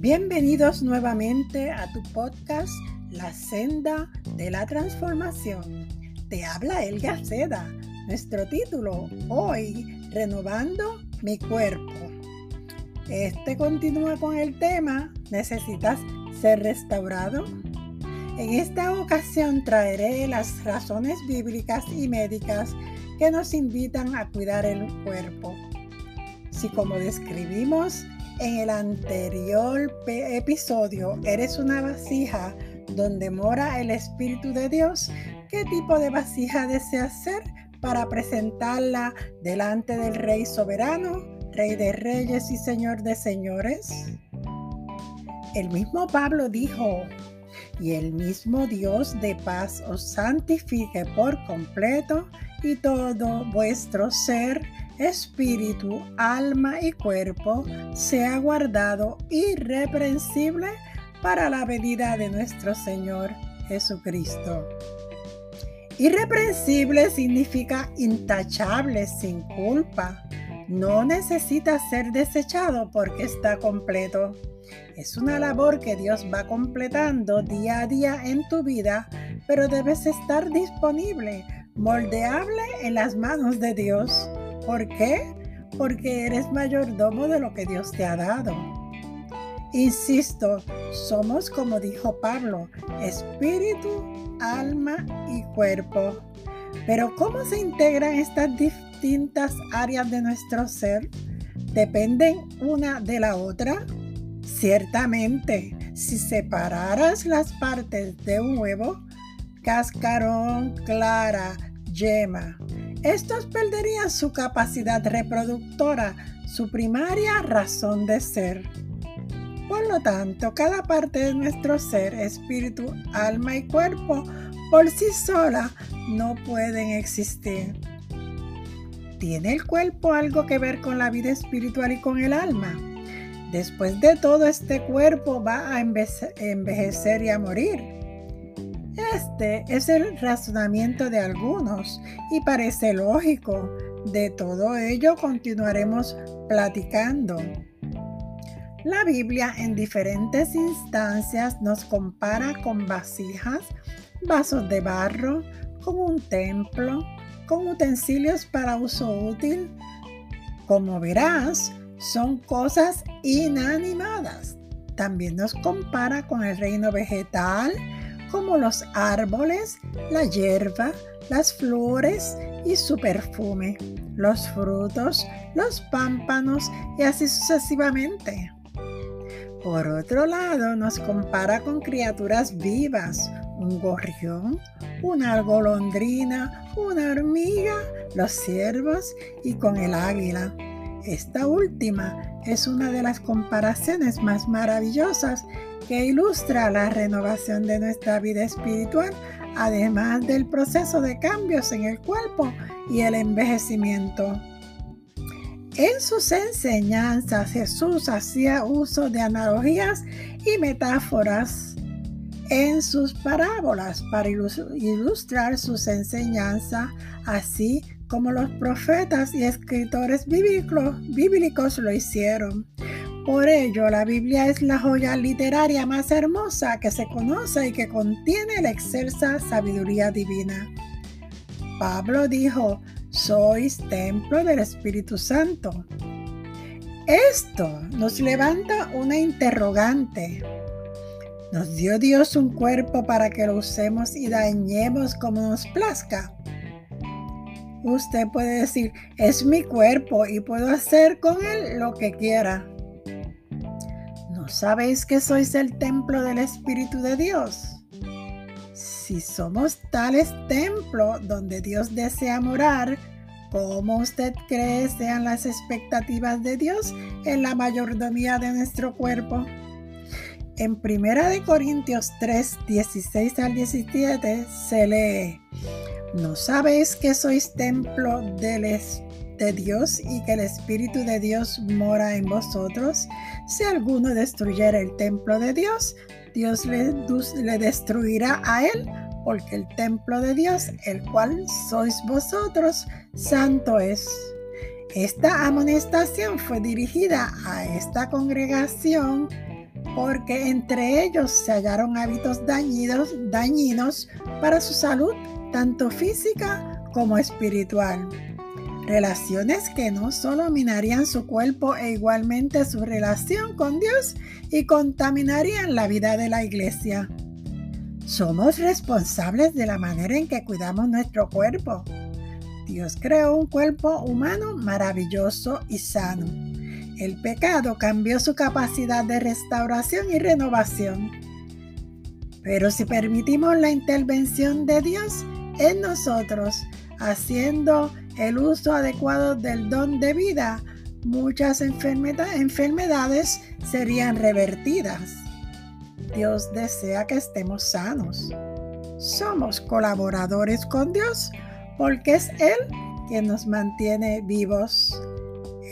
Bienvenidos nuevamente a tu podcast La senda de la transformación. Te habla Elga Seda. Nuestro título hoy, Renovando mi cuerpo. Este continúa con el tema, ¿necesitas ser restaurado? En esta ocasión traeré las razones bíblicas y médicas que nos invitan a cuidar el cuerpo. Si como describimos en el anterior episodio eres una vasija donde mora el Espíritu de Dios, ¿qué tipo de vasija deseas ser para presentarla delante del Rey soberano, Rey de reyes y Señor de señores? El mismo Pablo dijo, y el mismo Dios de paz os santifique por completo y todo vuestro ser, espíritu, alma y cuerpo sea guardado irreprensible para la venida de nuestro Señor Jesucristo. Irreprensible significa intachable, sin culpa. No necesita ser desechado porque está completo. Es una labor que Dios va completando día a día en tu vida, pero debes estar disponible, moldeable en las manos de Dios. ¿Por qué? Porque eres mayordomo de lo que Dios te ha dado. Insisto, somos como dijo Pablo, espíritu, alma y cuerpo. Pero ¿cómo se integran estas distintas áreas de nuestro ser? ¿Dependen una de la otra? Ciertamente, si separaras las partes de un huevo, cascarón, clara, yema, estos perderían su capacidad reproductora, su primaria razón de ser. Por lo tanto, cada parte de nuestro ser, espíritu, alma y cuerpo, por sí sola, no pueden existir. ¿Tiene el cuerpo algo que ver con la vida espiritual y con el alma? Después de todo, este cuerpo va a envejecer y a morir. Este es el razonamiento de algunos y parece lógico. De todo ello continuaremos platicando. La Biblia en diferentes instancias nos compara con vasijas, vasos de barro, con un templo, con utensilios para uso útil. Como verás, son cosas inanimadas. También nos compara con el reino vegetal, como los árboles, la hierba, las flores y su perfume, los frutos, los pámpanos y así sucesivamente. Por otro lado, nos compara con criaturas vivas, un gorrión, una golondrina, una hormiga, los ciervos y con el águila. Esta última es una de las comparaciones más maravillosas que ilustra la renovación de nuestra vida espiritual, además del proceso de cambios en el cuerpo y el envejecimiento. En sus enseñanzas Jesús hacía uso de analogías y metáforas en sus parábolas para ilustrar sus enseñanzas, así como los profetas y escritores bíblicos, lo hicieron. Por ello, la Biblia es la joya literaria más hermosa que se conoce y que contiene la excelsa sabiduría divina. Pablo dijo, sois templo del Espíritu Santo. Esto nos levanta una interrogante. ¿Nos dio Dios un cuerpo para que lo usemos y dañemos como nos plazca? Usted puede decir, es mi cuerpo y puedo hacer con él lo que quiera. ¿No sabéis que sois el templo del Espíritu de Dios? Si somos tales templos donde Dios desea morar, ¿cómo usted cree sean las expectativas de Dios en la mayordomía de nuestro cuerpo? En 1 Corintios 3, 16 al 17 se lee, ¿No sabéis que sois templo de Dios y que el Espíritu de Dios mora en vosotros? Si alguno destruyera el templo de Dios, Dios le, le destruirá a él, porque el templo de Dios, el cual sois vosotros, santo es. Esta amonestación fue dirigida a esta congregación porque entre ellos se hallaron hábitos dañinos, dañinos para su salud, tanto física como espiritual. Relaciones que no solo minarían su cuerpo e igualmente su relación con Dios y contaminarían la vida de la iglesia. Somos responsables de la manera en que cuidamos nuestro cuerpo. Dios creó un cuerpo humano maravilloso y sano. El pecado cambió su capacidad de restauración y renovación. Pero si permitimos la intervención de Dios en nosotros, haciendo el uso adecuado del don de vida, muchas enfermedades serían revertidas. Dios desea que estemos sanos. Somos colaboradores con Dios porque es Él quien nos mantiene vivos.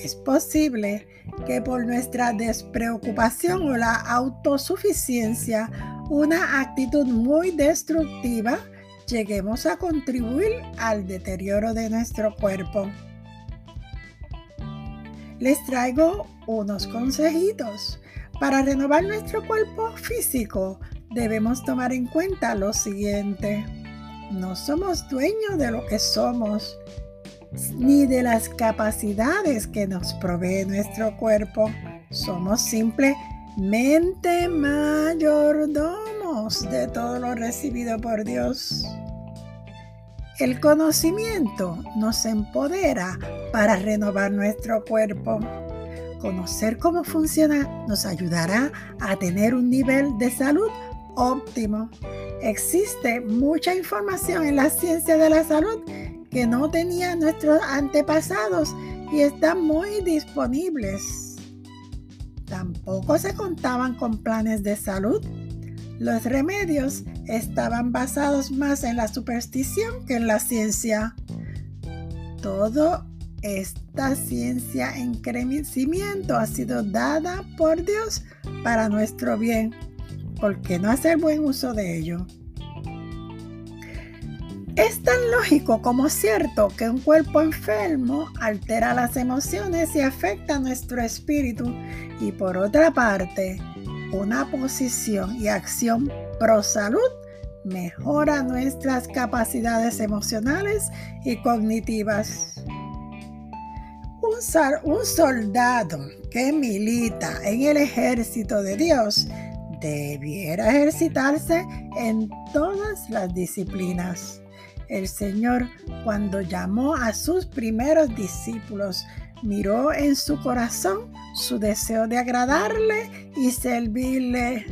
Es posible que por nuestra despreocupación o la autosuficiencia, una actitud muy destructiva, lleguemos a contribuir al deterioro de nuestro cuerpo. Les traigo unos consejitos. Para renovar nuestro cuerpo físico debemos tomar en cuenta lo siguiente. No somos dueños de lo que somos, ni de las capacidades que nos provee nuestro cuerpo. Somos simplemente mayordomos de todo lo recibido por Dios. El conocimiento nos empodera para renovar nuestro cuerpo. Conocer cómo funciona nos ayudará a tener un nivel de salud óptimo. Existe mucha información en la ciencia de la salud que no tenían nuestros antepasados y están muy disponibles. Tampoco se contaban con planes de salud los remedios estaban basados más en la superstición que en la ciencia. Todo esta ciencia en crecimiento ha sido dada por Dios para nuestro bien. ¿Por qué no hacer buen uso de ello? Es tan lógico como cierto que un cuerpo enfermo altera las emociones y afecta nuestro espíritu. Y por otra parte, una posición y acción pro salud mejora nuestras capacidades emocionales y cognitivas. Un, un, soldado que milita en el ejército de Dios debiera ejercitarse en todas las disciplinas. El Señor, cuando llamó a sus primeros discípulos, miró en su corazón su deseo de agradarle y servirle.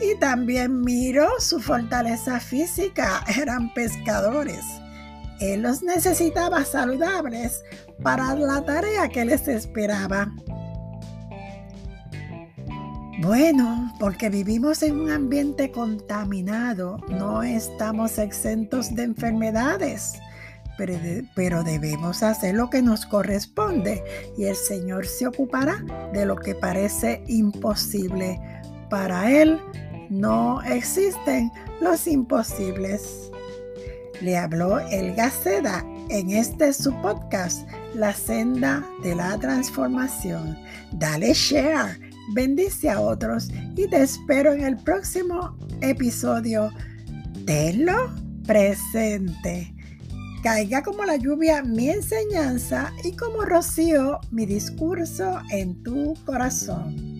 Y también miró su fortaleza física. Eran pescadores. Él los necesitaba saludables para la tarea que les esperaba. Bueno, porque vivimos en un ambiente contaminado, no estamos exentos de enfermedades pero, debemos hacer lo que nos corresponde y el Señor se ocupará de lo que parece imposible. Para Él no existen los imposibles. Le habló El Gaceda en este su podcast, La senda de la transformación. Dale share, bendice a otros y te espero en el próximo episodio. Tenlo presente. Caiga como la lluvia mi enseñanza y como rocío mi discurso en tu corazón.